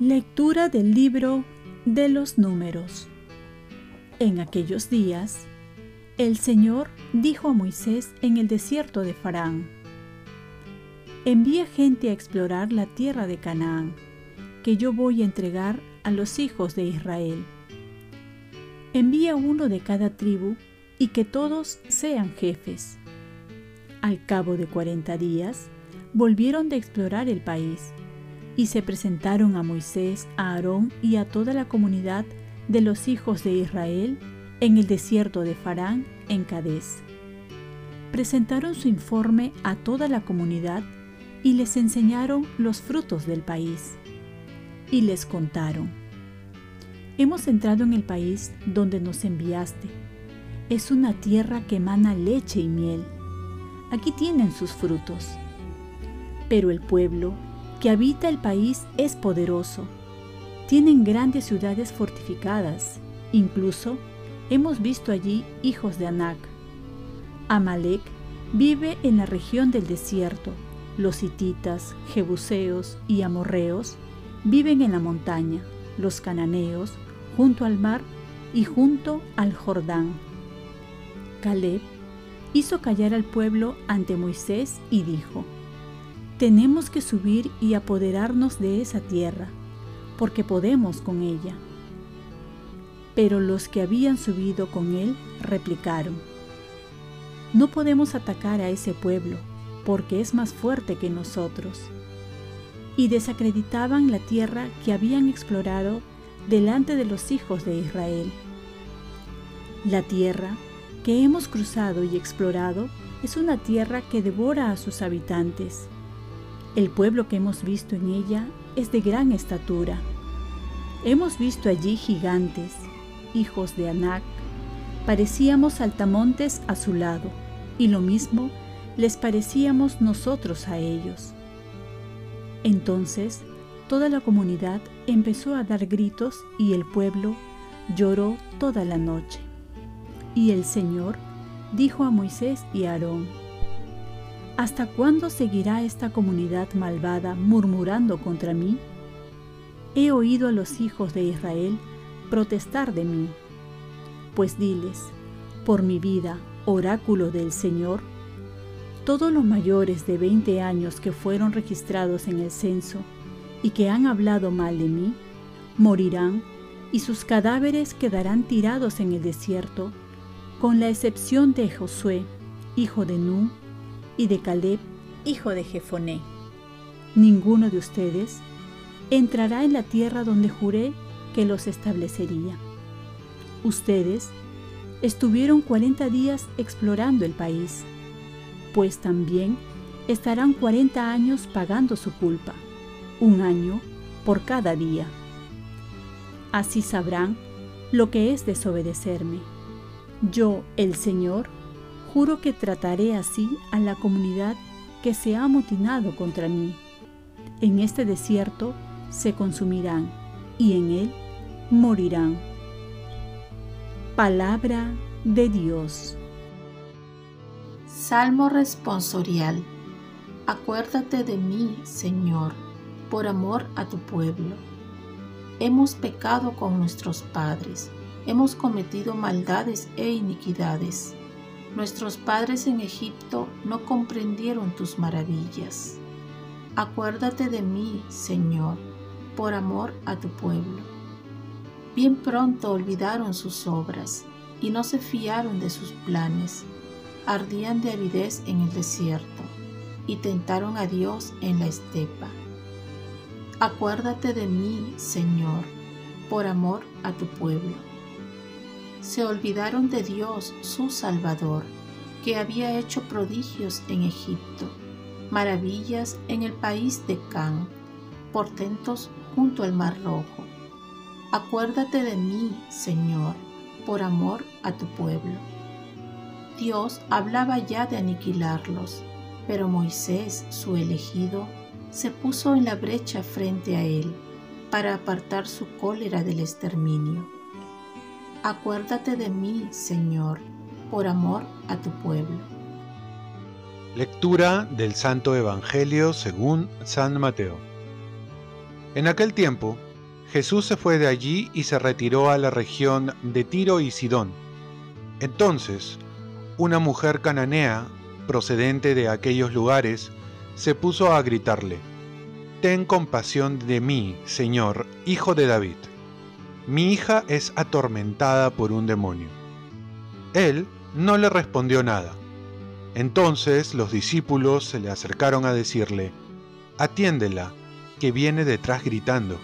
Lectura del libro de los números. En aquellos días, el Señor dijo a Moisés en el desierto de Farán, Envía gente a explorar la tierra de Canaán, que yo voy a entregar a los hijos de Israel. Envía uno de cada tribu y que todos sean jefes. Al cabo de cuarenta días, volvieron de explorar el país y se presentaron a Moisés, a Aarón y a toda la comunidad de los hijos de Israel en el desierto de Farán, en Cadés. Presentaron su informe a toda la comunidad y les enseñaron los frutos del país. Y les contaron, hemos entrado en el país donde nos enviaste. Es una tierra que emana leche y miel. Aquí tienen sus frutos. Pero el pueblo que habita el país es poderoso. Tienen grandes ciudades fortificadas. Incluso hemos visto allí hijos de Anac. Amalek vive en la región del desierto. Los hititas, jebuseos y amorreos viven en la montaña. Los cananeos junto al mar y junto al Jordán. Caleb hizo callar al pueblo ante Moisés y dijo, tenemos que subir y apoderarnos de esa tierra, porque podemos con ella. Pero los que habían subido con él replicaron, no podemos atacar a ese pueblo, porque es más fuerte que nosotros. Y desacreditaban la tierra que habían explorado delante de los hijos de Israel. La tierra que hemos cruzado y explorado es una tierra que devora a sus habitantes el pueblo que hemos visto en ella es de gran estatura. Hemos visto allí gigantes, hijos de Anac. Parecíamos altamontes a su lado, y lo mismo les parecíamos nosotros a ellos. Entonces toda la comunidad empezó a dar gritos y el pueblo lloró toda la noche. Y el Señor dijo a Moisés y a Aarón, ¿Hasta cuándo seguirá esta comunidad malvada murmurando contra mí? He oído a los hijos de Israel protestar de mí. Pues diles, por mi vida, oráculo del Señor, todos los mayores de 20 años que fueron registrados en el censo y que han hablado mal de mí, morirán y sus cadáveres quedarán tirados en el desierto, con la excepción de Josué, hijo de Nun, y de Caleb, hijo de Jefoné. Ninguno de ustedes entrará en la tierra donde juré que los establecería. Ustedes estuvieron cuarenta días explorando el país, pues también estarán cuarenta años pagando su culpa, un año por cada día. Así sabrán lo que es desobedecerme. Yo, el Señor, Juro que trataré así a la comunidad que se ha amotinado contra mí. En este desierto se consumirán y en él morirán. Palabra de Dios. Salmo responsorial. Acuérdate de mí, Señor, por amor a tu pueblo. Hemos pecado con nuestros padres, hemos cometido maldades e iniquidades Nuestros padres en Egipto no comprendieron tus maravillas. Acuérdate de mí, Señor, por amor a tu pueblo. Bien pronto olvidaron sus obras y no se fiaron de sus planes. Ardían de avidez en el desierto y tentaron a Dios en la estepa. Acuérdate de mí, Señor, por amor a tu pueblo se olvidaron de Dios, su Salvador, que había hecho prodigios en Egipto, maravillas en el país de Can, portentos junto al Mar Rojo. Acuérdate de mí, Señor, por amor a tu pueblo. Dios hablaba ya de aniquilarlos, pero Moisés, su elegido, se puso en la brecha frente a él para apartar su cólera del exterminio. Acuérdate de mí, Señor, por amor a tu pueblo. Lectura del Santo Evangelio según San Mateo. En aquel tiempo, Jesús se fue de allí y se retiró a la región de Tiro y Sidón. Entonces, una mujer cananea, procedente de aquellos lugares, se puso a gritarle, Ten compasión de mí, Señor, hijo de David. Mi hija es atormentada por un demonio. Él no le respondió nada. Entonces los discípulos se le acercaron a decirle, Atiéndela, que viene detrás gritando.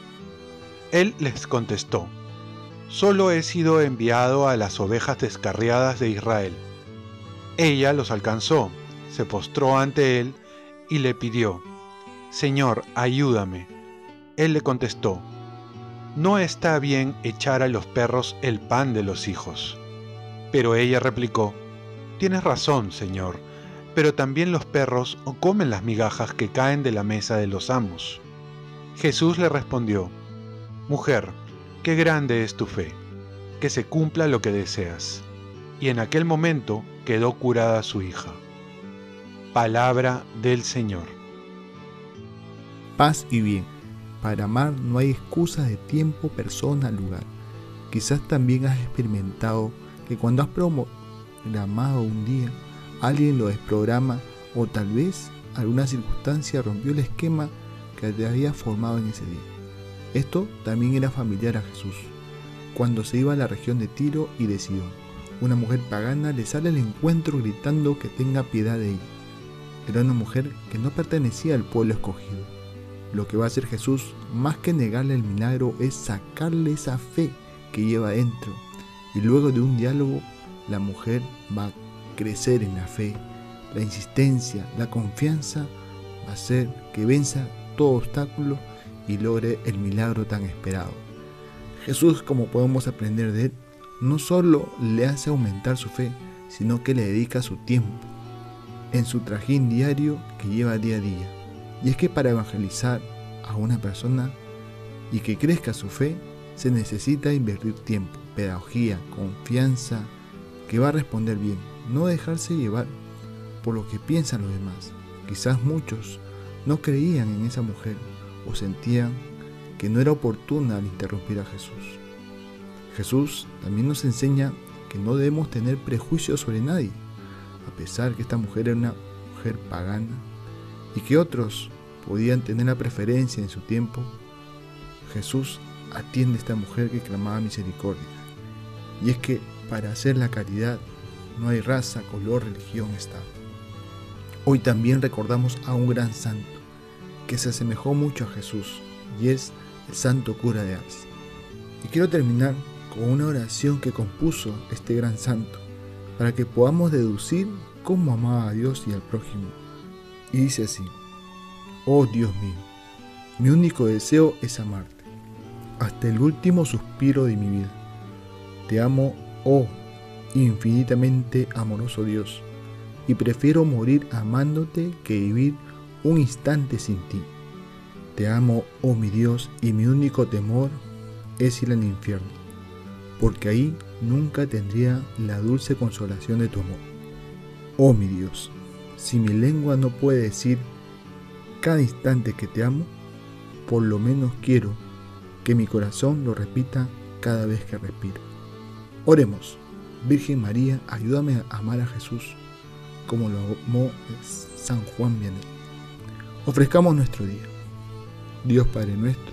Él les contestó, Solo he sido enviado a las ovejas descarriadas de Israel. Ella los alcanzó, se postró ante él y le pidió, Señor, ayúdame. Él le contestó, No está bien echar a los perros el pan de los hijos. Pero ella replicó, Tienes razón, Señor, pero también los perros comen las migajas que caen de la mesa de los amos. Jesús le respondió, Mujer, qué grande es tu fe, que se cumpla lo que deseas. Y en aquel momento quedó curada su hija. Palabra del Señor paz y bien. Para amar no hay excusa de tiempo, persona, lugar. Quizás también has experimentado que cuando has programado un día, alguien lo desprograma o tal vez alguna circunstancia rompió el esquema que te había formado en ese día. Esto también era familiar a Jesús. Cuando se iba a la región de Tiro y de Sidón, una mujer pagana le sale al encuentro gritando que tenga piedad de ella. Era una mujer que no pertenecía al pueblo escogido lo que va a hacer Jesús, más que negarle el milagro, es sacarle esa fe que lleva dentro. Y luego de un diálogo, la mujer va a crecer en la fe. La insistencia, la confianza va a hacer que venza todo obstáculo y logre el milagro tan esperado. Jesús, como podemos aprender de él, no solo le hace aumentar su fe, sino que le dedica su tiempo en su trajín diario que lleva día a día. Y es que para evangelizar a una persona y que crezca su fe, se necesita invertir tiempo, pedagogía, confianza, que va a responder bien, no dejarse llevar por lo que piensan los demás. Quizás muchos no creían en esa mujer o sentían que no era oportuna al interrumpir a Jesús. Jesús también nos enseña que no debemos tener prejuicios sobre nadie, a pesar que esta mujer era una mujer pagana y que otros podían tener la preferencia en su tiempo, Jesús atiende a esta mujer que clamaba misericordia. Y es que para hacer la caridad no hay raza, color, religión, estado. Hoy también recordamos a un gran santo que se asemejó mucho a Jesús y es el santo cura de Ars. Y quiero terminar con una oración que compuso este gran santo para que podamos deducir cómo amaba a Dios y al prójimo. Y dice así, Oh Dios mío, mi único deseo es amarte, hasta el último suspiro de mi vida. Te amo, oh infinitamente amoroso Dios, y prefiero morir amándote que vivir un instante sin ti. Te amo, oh mi Dios, y mi único temor es ir al infierno, porque ahí nunca tendría la dulce consolación de tu amor. Oh mi Dios, si mi lengua no puede decir cada instante que te amo, por lo menos quiero que mi corazón lo repita cada vez que respiro. Oremos, Virgen María, ayúdame a amar a Jesús como lo amó San Juan Vianney. Ofrezcamos nuestro día. Dios Padre nuestro,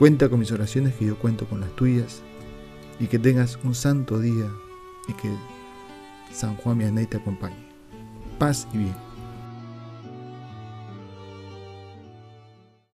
Cuenta con mis oraciones que yo cuento con las tuyas, y que tengas un santo día y que San Juan Vianney te acompañe. Paz y bien.